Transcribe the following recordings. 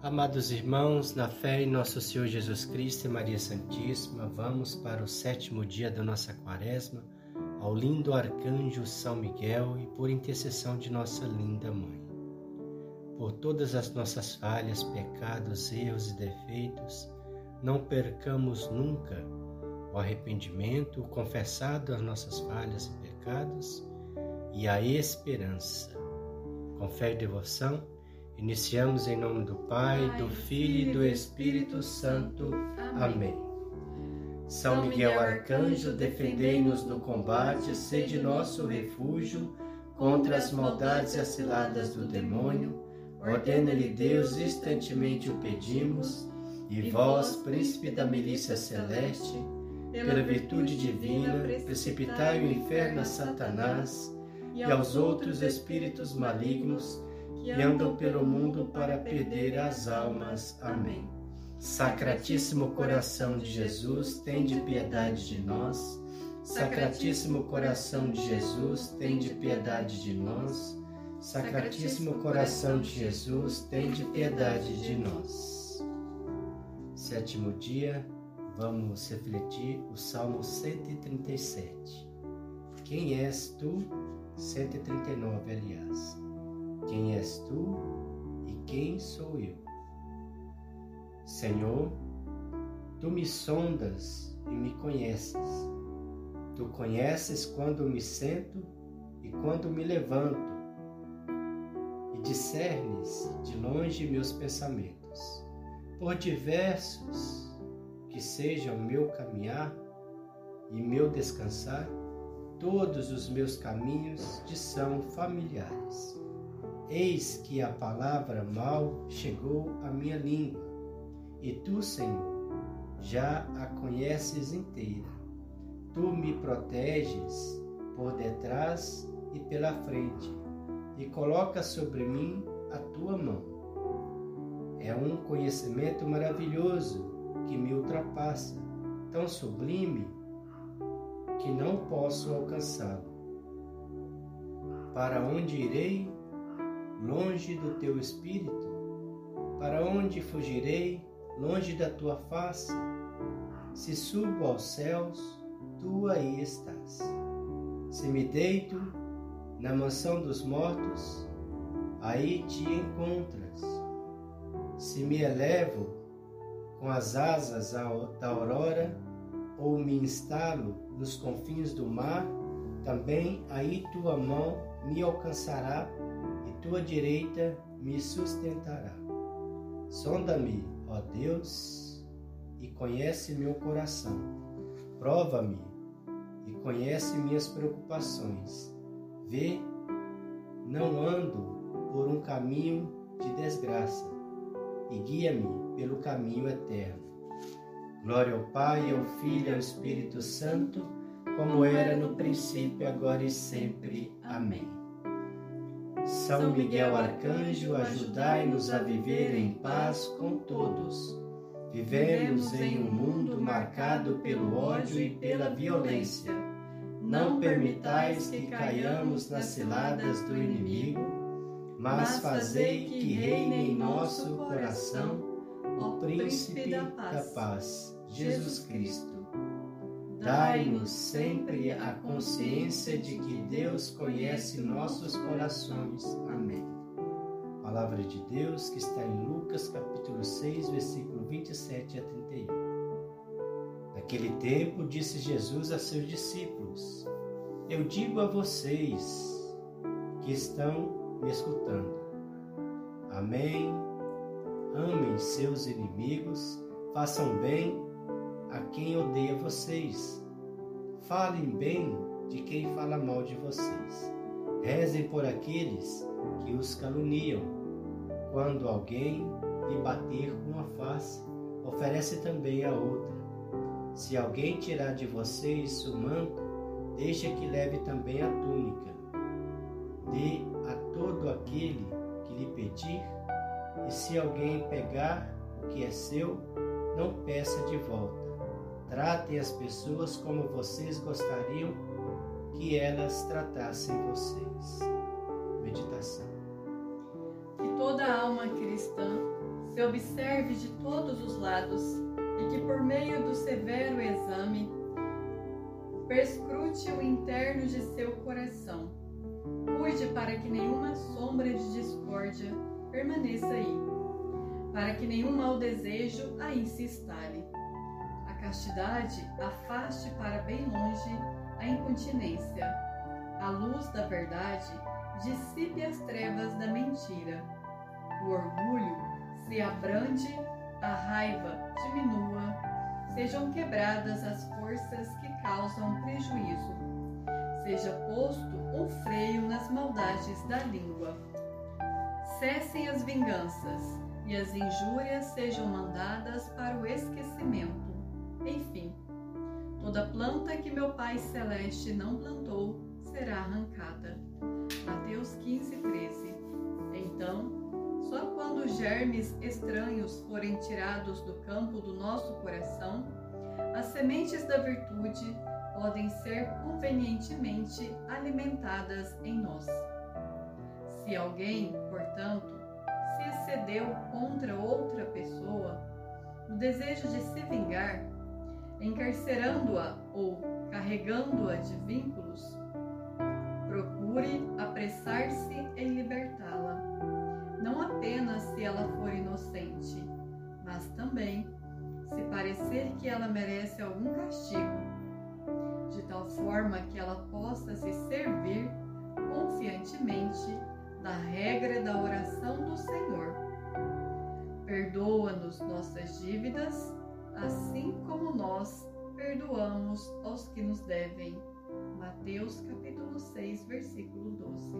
Amados irmãos, na fé em nosso Senhor Jesus Cristo e Maria Santíssima, vamos para o sétimo dia da nossa quaresma, ao lindo arcanjo São Miguel e por intercessão de nossa linda mãe. Por todas as nossas falhas, pecados, erros e defeitos, não percamos nunca o arrependimento, o confessado as nossas falhas e pecados e a esperança. Com fé e devoção, Iniciamos em nome do Pai, do Filho e do Espírito Santo. Amém. São Miguel Arcanjo, defendei-nos no combate, sede nosso refúgio contra as maldades e as ciladas do demônio. Ordena-lhe Deus, instantemente o pedimos, e vós, príncipe da milícia celeste, pela virtude divina, precipitai o inferno a Satanás e aos outros espíritos malignos que andam pelo mundo para perder as almas. Amém. Sacratíssimo coração de Jesus, tende piedade de nós. Sacratíssimo coração de Jesus, tende piedade de nós. Sacratíssimo coração de Jesus, tende piedade de nós. Sétimo dia, vamos refletir o Salmo 137. Quem és tu? 139, aliás. Quem és tu e quem sou eu? Senhor, tu me sondas e me conheces. Tu conheces quando me sento e quando me levanto, e discernes de longe meus pensamentos. Por diversos que sejam meu caminhar e meu descansar, todos os meus caminhos te são familiares. Eis que a palavra mal chegou à minha língua, e tu, Senhor, já a conheces inteira. Tu me proteges por detrás e pela frente, e colocas sobre mim a tua mão. É um conhecimento maravilhoso que me ultrapassa, tão sublime que não posso alcançá-lo. Para onde irei? Longe do teu espírito? Para onde fugirei, longe da tua face? Se subo aos céus, tu aí estás. Se me deito na mansão dos mortos, aí te encontras. Se me elevo com as asas da aurora, ou me instalo nos confins do mar, também aí tua mão me alcançará tua direita me sustentará. Sonda-me, ó Deus, e conhece meu coração. Prova-me e conhece minhas preocupações. Vê, não ando por um caminho de desgraça e guia-me pelo caminho eterno. Glória ao Pai, ao Filho e ao Espírito Santo, como era no princípio, agora e sempre. Amém. São Miguel Arcanjo, ajudai-nos a viver em paz com todos. Vivemos em um mundo marcado pelo ódio e pela violência. Não permitais que caiamos nas ciladas do inimigo, mas fazei que reine em nosso coração o Príncipe da Paz, Jesus Cristo Dai-nos sempre a consciência de que Deus conhece nossos corações. Amém. Palavra de Deus que está em Lucas capítulo 6, versículo 27 a 31. Naquele tempo disse Jesus a seus discípulos: Eu digo a vocês que estão me escutando. Amém. Amem seus inimigos, façam bem a quem odeia vocês. Falem bem de quem fala mal de vocês. Rezem por aqueles que os caluniam. Quando alguém lhe bater com a face, oferece também a outra. Se alguém tirar de vocês o manto, deixa que leve também a túnica. Dê a todo aquele que lhe pedir, e se alguém pegar o que é seu, não peça de volta. Tratem as pessoas como vocês gostariam que elas tratassem vocês. Meditação. Que toda alma cristã se observe de todos os lados e que, por meio do severo exame, perscrute o interno de seu coração. Cuide para que nenhuma sombra de discórdia permaneça aí, para que nenhum mau desejo aí se instale. Castidade afaste para bem longe a incontinência. A luz da verdade dissipe as trevas da mentira. O orgulho se abrande, a raiva diminua, sejam quebradas as forças que causam prejuízo. Seja posto um freio nas maldades da língua. Cessem as vinganças e as injúrias sejam mandadas para o esquecimento. Enfim, toda planta que meu Pai Celeste não plantou será arrancada. Mateus 15, 13. Então, só quando germes estranhos forem tirados do campo do nosso coração, as sementes da virtude podem ser convenientemente alimentadas em nós. Se alguém, portanto, se excedeu contra outra pessoa, no desejo de se vingar, encarcerando-a ou carregando-a de vínculos, procure apressar-se em libertá-la, não apenas se ela for inocente, mas também se parecer que ela merece algum castigo, de tal forma que ela possa se servir confiantemente da regra da oração do Senhor. Perdoa-nos nossas dívidas, assim como nós perdoamos aos que nos devem. Mateus capítulo 6, versículo 12.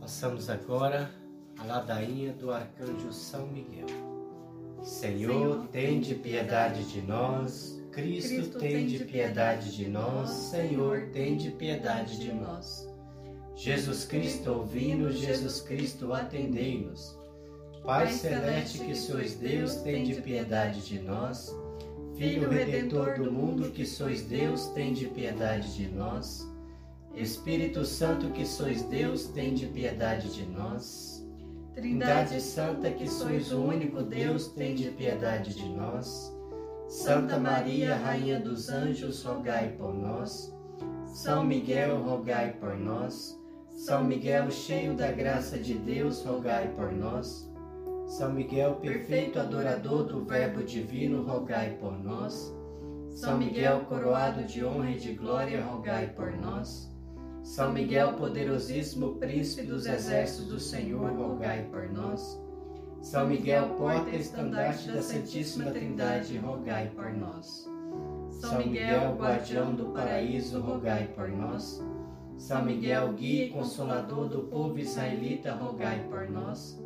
Passamos agora a ladainha do arcanjo São Miguel. Senhor, tem de piedade de nós. Cristo, tem de piedade de nós. Senhor, tem de piedade de nós. Jesus Cristo, ouvi-nos. Jesus Cristo, atendei-nos. Pai celeste que sois Deus, tem de piedade de nós. Filho redentor do mundo que sois Deus, tem de piedade de nós. Espírito Santo que sois Deus, tem de piedade de nós. Trindade Santa, que sois o único Deus, tende piedade de nós. Santa Maria, Rainha dos Anjos, rogai por nós. São Miguel, rogai por nós. São Miguel, cheio da graça de Deus, rogai por nós. São Miguel, perfeito adorador do Verbo divino, rogai por nós. São Miguel, coroado de honra e de glória, rogai por nós. São Miguel, poderosíssimo príncipe dos exércitos do Senhor, rogai por nós. São Miguel, porta e estandarte da Santíssima Trindade, rogai por nós. São Miguel, guardião do paraíso, rogai por nós. São Miguel, guia e consolador do povo israelita, rogai por nós.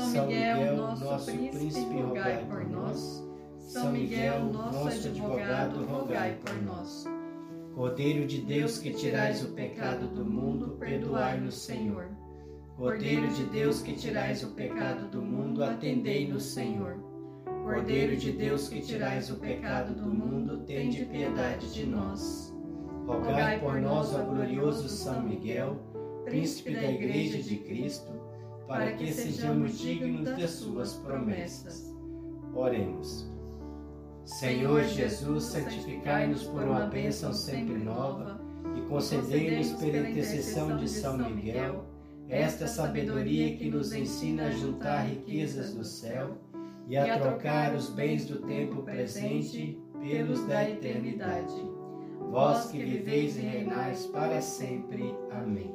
São Miguel, nosso, príncipe, rogai por nós. São Miguel, nosso advogado, rogai por nós. Cordeiro de Deus que tirais o pecado do mundo, perdoai-nos, Senhor. Cordeiro de Deus que tirais o pecado do mundo, atendei-nos, Senhor. Cordeiro de Deus que tirais o pecado do mundo, tende piedade de nós. Rogai por nós, ó glorioso São Miguel, príncipe da Igreja de Cristo, para que sejamos dignos das suas promessas. Oremos. Senhor Jesus, santificai-nos por uma bênção sempre nova e concedei-nos pela intercessão de São Miguel esta sabedoria que nos ensina a juntar riquezas do céu e a trocar os bens do tempo presente pelos da eternidade. Vós que viveis e reinais para sempre. Amém.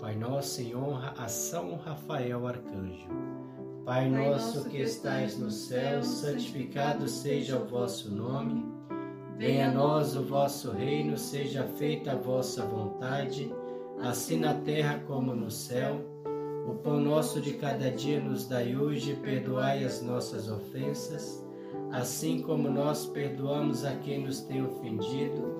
Pai nosso em honra a São Rafael Arcanjo. Pai nosso que estais no céu, santificado seja o vosso nome. Venha a nós o vosso reino, seja feita a vossa vontade, assim na terra como no céu. O pão nosso de cada dia nos dai hoje, perdoai as nossas ofensas, assim como nós perdoamos a quem nos tem ofendido,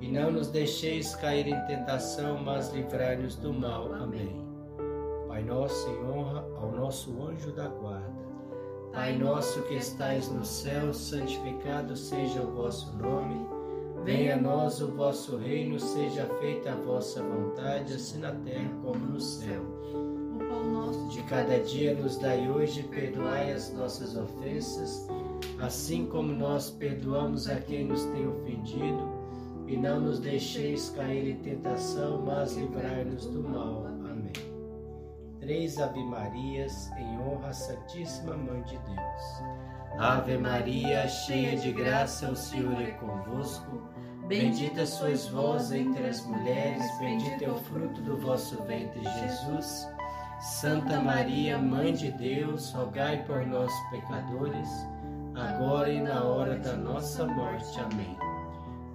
e não nos deixeis cair em tentação, mas livrai-nos do mal. Amém. Pai nosso, em honra ao nosso anjo da guarda. Pai nosso que estais no céu, santificado seja o vosso nome. Venha a nós o vosso reino, seja feita a vossa vontade, assim na terra como no céu. O pão nosso De cada dia nos dai hoje, perdoai as nossas ofensas, assim como nós perdoamos a quem nos tem ofendido, e não nos deixeis cair em tentação, mas livrai-nos do mal. Amém. Três Ave Marias em honra à Santíssima Mãe de Deus. Ave Maria, cheia de graça, o Senhor é convosco. Bendita sois vós entre as mulheres, bendito é o fruto do vosso ventre, Jesus. Santa Maria, Mãe de Deus, rogai por nós, pecadores, agora e na hora da nossa morte. Amém.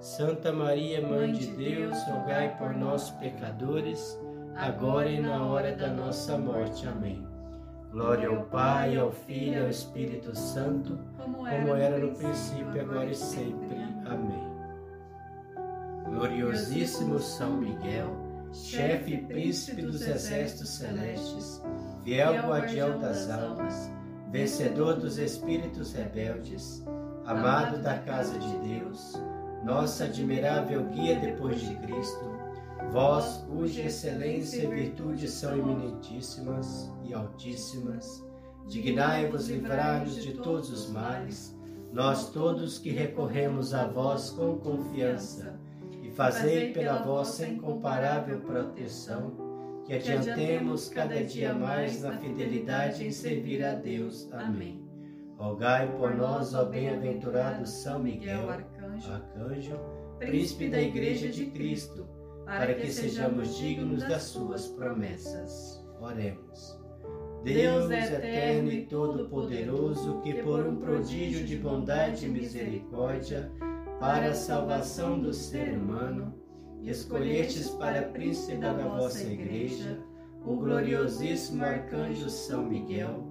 Santa Maria, Mãe de Deus, rogai por nós, pecadores, agora e na hora da nossa morte. Amém. Glória ao Pai, ao Filho e ao Espírito Santo, como era no princípio, agora e sempre. Amém. Gloriosíssimo São Miguel, chefe e príncipe dos exércitos celestes, fiel guardião das almas, vencedor dos espíritos rebeldes, amado da casa de Deus, nossa admirável guia depois de Cristo, vós cuja excelência e virtude são eminentíssimas e altíssimas, dignai-vos livrar-nos de todos os males, nós todos que recorremos a vós com confiança, e fazei pela vossa incomparável proteção que adiantemos cada dia mais na fidelidade em servir a Deus. Amém. Rogai por nós, ó bem-aventurado São Miguel, arcanjo, príncipe da Igreja de Cristo, para que sejamos dignos das suas promessas. Oremos. Deus eterno e todo-poderoso, que por um prodígio de bondade e misericórdia, para a salvação do ser humano, escolhestes para príncipe da vossa Igreja o gloriosíssimo arcanjo São Miguel,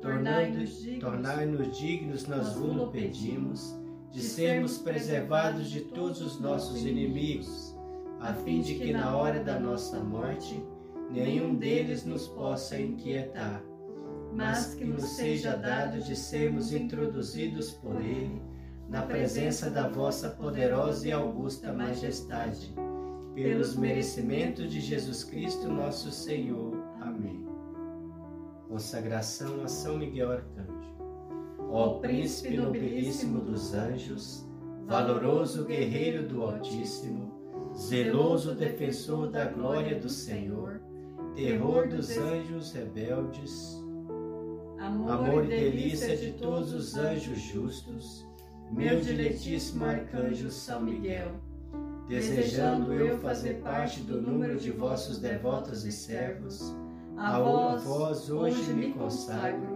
tornai-nos dignos, tornai dignos nós vos pedimos, de sermos preservados de todos os nossos inimigos, a fim de que na hora da nossa morte nenhum deles nos possa inquietar, mas que nos seja dado de sermos introduzidos por Ele na presença da vossa poderosa e augusta majestade, pelos merecimentos de Jesus Cristo, nosso Senhor. Amém. Consagração a São Miguel Arcanjo. Ó príncipe nobilíssimo dos anjos, valoroso guerreiro do Altíssimo, zeloso defensor da glória do Senhor, terror dos anjos rebeldes, amor e delícia de todos os anjos justos, meu diletíssimo arcanjo São Miguel, desejando eu fazer parte do número de vossos devotos e servos, a vós hoje me consagro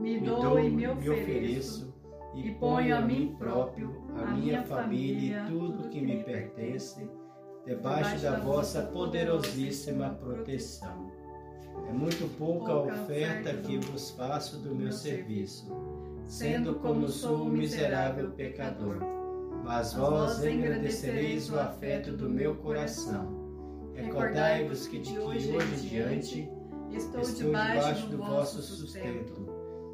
me dou e me ofereço, e ponho a mim próprio, a minha família e tudo que me pertence, debaixo da vossa poderosíssima proteção. É muito pouca a oferta que vos faço do meu serviço, sendo como sou um miserável pecador. Mas vós engrandecereis o afeto do meu coração. Recordai-vos que de que hoje em diante estou debaixo do vosso sustento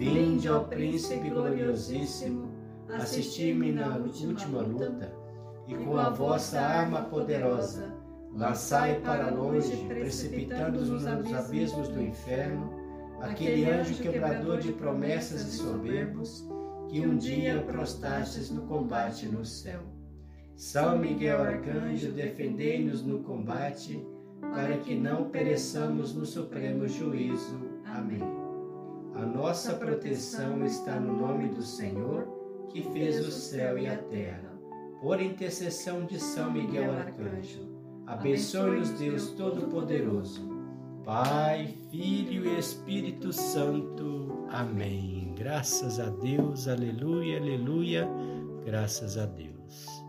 Vinde, ó Príncipe gloriosíssimo, assistir-me na última luta, e com a vossa arma poderosa, lançai para longe, precipitando-nos nos abismos do inferno, aquele anjo quebrador de promessas e soberbos, que um dia prostastes no combate no céu. São Miguel Arcanjo, defendei-nos no combate, para que não pereçamos no supremo juízo. Amém. A nossa proteção está no nome do Senhor, que fez o céu e a terra. Por intercessão de São Miguel Arcanjo, abençoe-nos Deus Todo-Poderoso. Pai, Filho e Espírito Santo. Amém. Graças a Deus, aleluia, aleluia, graças a Deus.